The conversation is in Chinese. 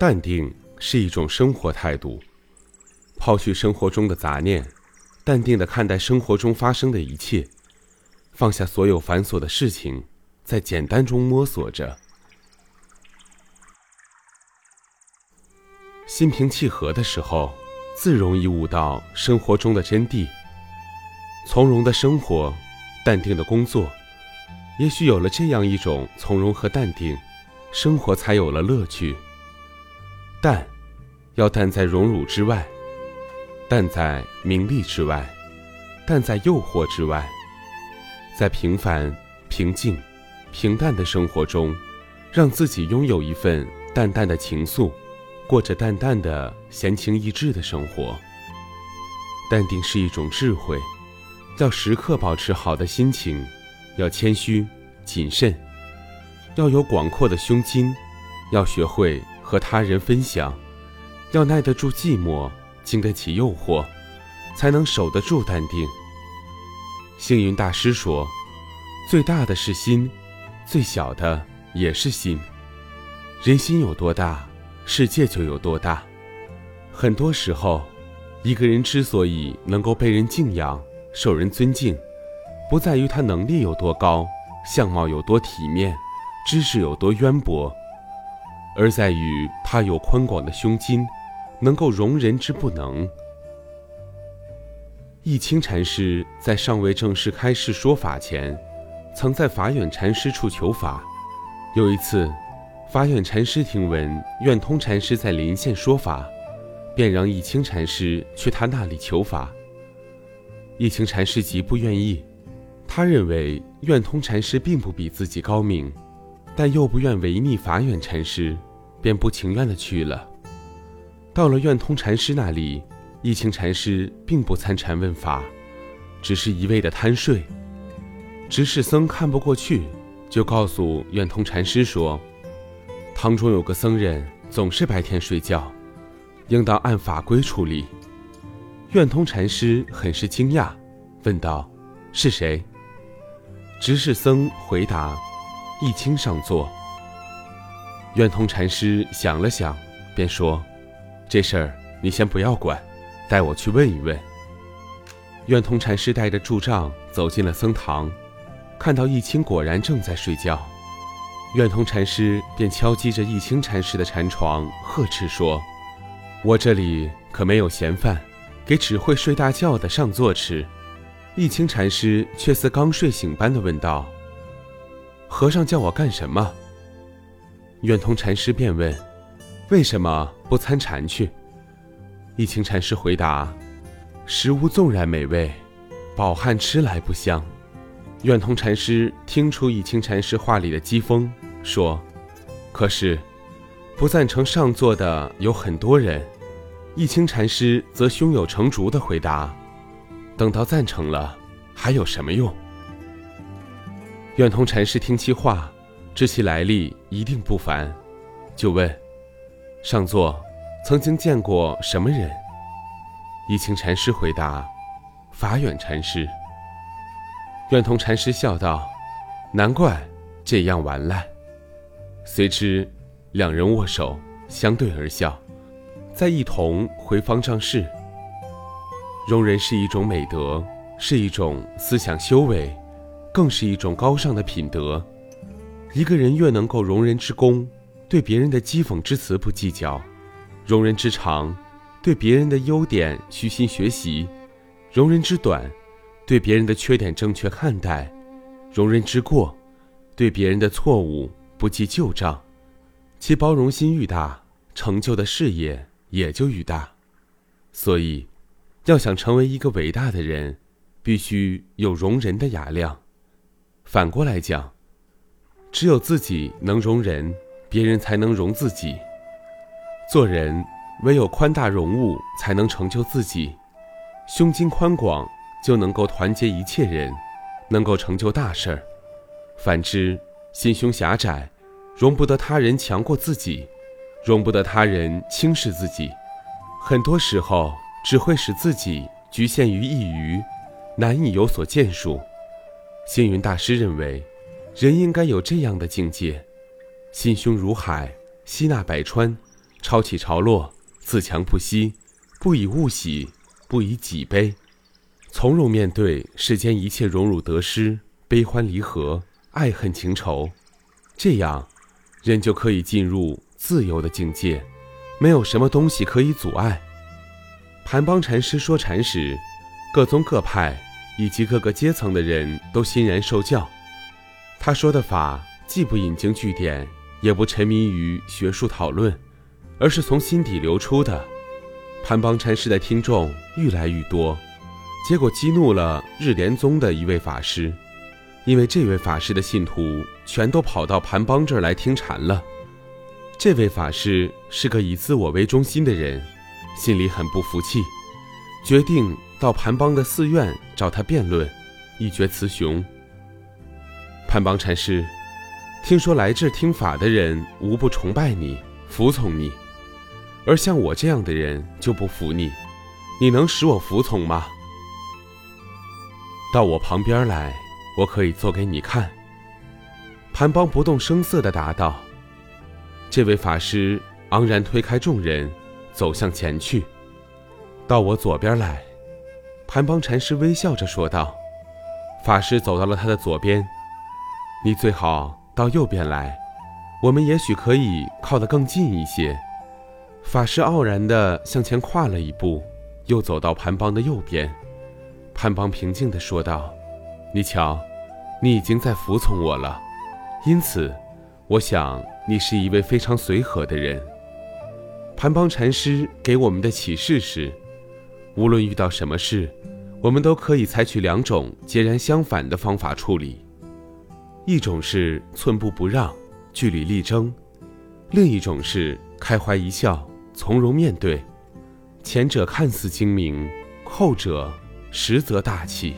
淡定是一种生活态度，抛去生活中的杂念，淡定的看待生活中发生的一切，放下所有繁琐的事情，在简单中摸索着，心平气和的时候，自容易悟到生活中的真谛。从容的生活，淡定的工作，也许有了这样一种从容和淡定，生活才有了乐趣。淡，要淡在荣辱之外，淡在名利之外，淡在诱惑之外，在平凡、平静、平淡的生活中，让自己拥有一份淡淡的情愫，过着淡淡的闲情逸致的生活。淡定是一种智慧，要时刻保持好的心情，要谦虚谨慎，要有广阔的胸襟，要学会。和他人分享，要耐得住寂寞，经得起诱惑，才能守得住淡定。星云大师说：“最大的是心，最小的也是心。人心有多大，世界就有多大。很多时候，一个人之所以能够被人敬仰、受人尊敬，不在于他能力有多高，相貌有多体面，知识有多渊博。”而在于他有宽广的胸襟，能够容人之不能。义清禅师在尚未正式开示说法前，曾在法远禅师处求法。有一次，法远禅师听闻愿通禅师在临县说法，便让义清禅师去他那里求法。义清禅师极不愿意，他认为愿通禅师并不比自己高明。但又不愿违逆法远禅师，便不情愿的去了。到了愿通禅师那里，义清禅师并不参禅问法，只是一味的贪睡。执事僧看不过去，就告诉愿通禅师说：“堂中有个僧人总是白天睡觉，应当按法规处理。”愿通禅师很是惊讶，问道：“是谁？”执事僧回答。易清上座，愿通禅师想了想，便说：“这事儿你先不要管，带我去问一问。”愿通禅师带着柱杖走进了僧堂，看到易清果然正在睡觉，愿通禅师便敲击着易清禅师的禅床，呵斥说：“我这里可没有闲饭，给只会睡大觉的上座吃。”易清禅师却似刚睡醒般的问道。和尚叫我干什么？愿通禅师便问：“为什么不参禅去？”一清禅师回答：“食物纵然美味，饱汉吃来不香。”愿通禅师听出一清禅师话里的讥讽，说：“可是，不赞成上座的有很多人。”一清禅师则胸有成竹地回答：“等到赞成了，还有什么用？”愿通禅师听其话，知其来历一定不凡，就问：“上座曾经见过什么人？”一清禅师回答：“法远禅师。”愿通禅师笑道：“难怪这样玩赖。”随之，两人握手，相对而笑，再一同回方丈室。容人是一种美德，是一种思想修为。更是一种高尚的品德。一个人越能够容人之功，对别人的讥讽之词不计较；容人之长，对别人的优点虚心学习；容人之短，对别人的缺点正确看待；容人之过，对别人的错误不记旧账。其包容心愈大，成就的事业也就愈大。所以，要想成为一个伟大的人，必须有容人的雅量。反过来讲，只有自己能容人，别人才能容自己。做人唯有宽大容物，才能成就自己。胸襟宽广，就能够团结一切人，能够成就大事儿。反之，心胸狭窄，容不得他人强过自己，容不得他人轻视自己，很多时候只会使自己局限于一隅，难以有所建树。星云大师认为，人应该有这样的境界：心胸如海，吸纳百川，潮起潮落，自强不息，不以物喜，不以己悲，从容面对世间一切荣辱得失、悲欢离合、爱恨情仇，这样，人就可以进入自由的境界，没有什么东西可以阻碍。盘邦禅师说禅时，各宗各派以及各个阶层的人都欣然受教。他说的法既不引经据典，也不沉迷于学术讨论，而是从心底流出的。盘邦禅师的听众愈来愈多，结果激怒了日莲宗的一位法师，因为这位法师的信徒全都跑到盘邦这儿来听禅了。这位法师是个以自我为中心的人，心里很不服气，决定到盘邦的寺院找他辩论，一决雌雄。盘邦禅师，听说来这听法的人无不崇拜你、服从你，而像我这样的人就不服你。你能使我服从吗？到我旁边来，我可以做给你看。盘邦不动声色地答道。这位法师昂然推开众人，走向前去。到我左边来，潘邦禅师微笑着说道。法师走到了他的左边。你最好到右边来，我们也许可以靠得更近一些。法师傲然地向前跨了一步，又走到盘邦的右边。潘邦平静地说道：“你瞧，你已经在服从我了，因此，我想你是一位非常随和的人。”盘邦禅师给我们的启示是：无论遇到什么事，我们都可以采取两种截然相反的方法处理。一种是寸步不让，据理力争；另一种是开怀一笑，从容面对。前者看似精明，后者实则大气。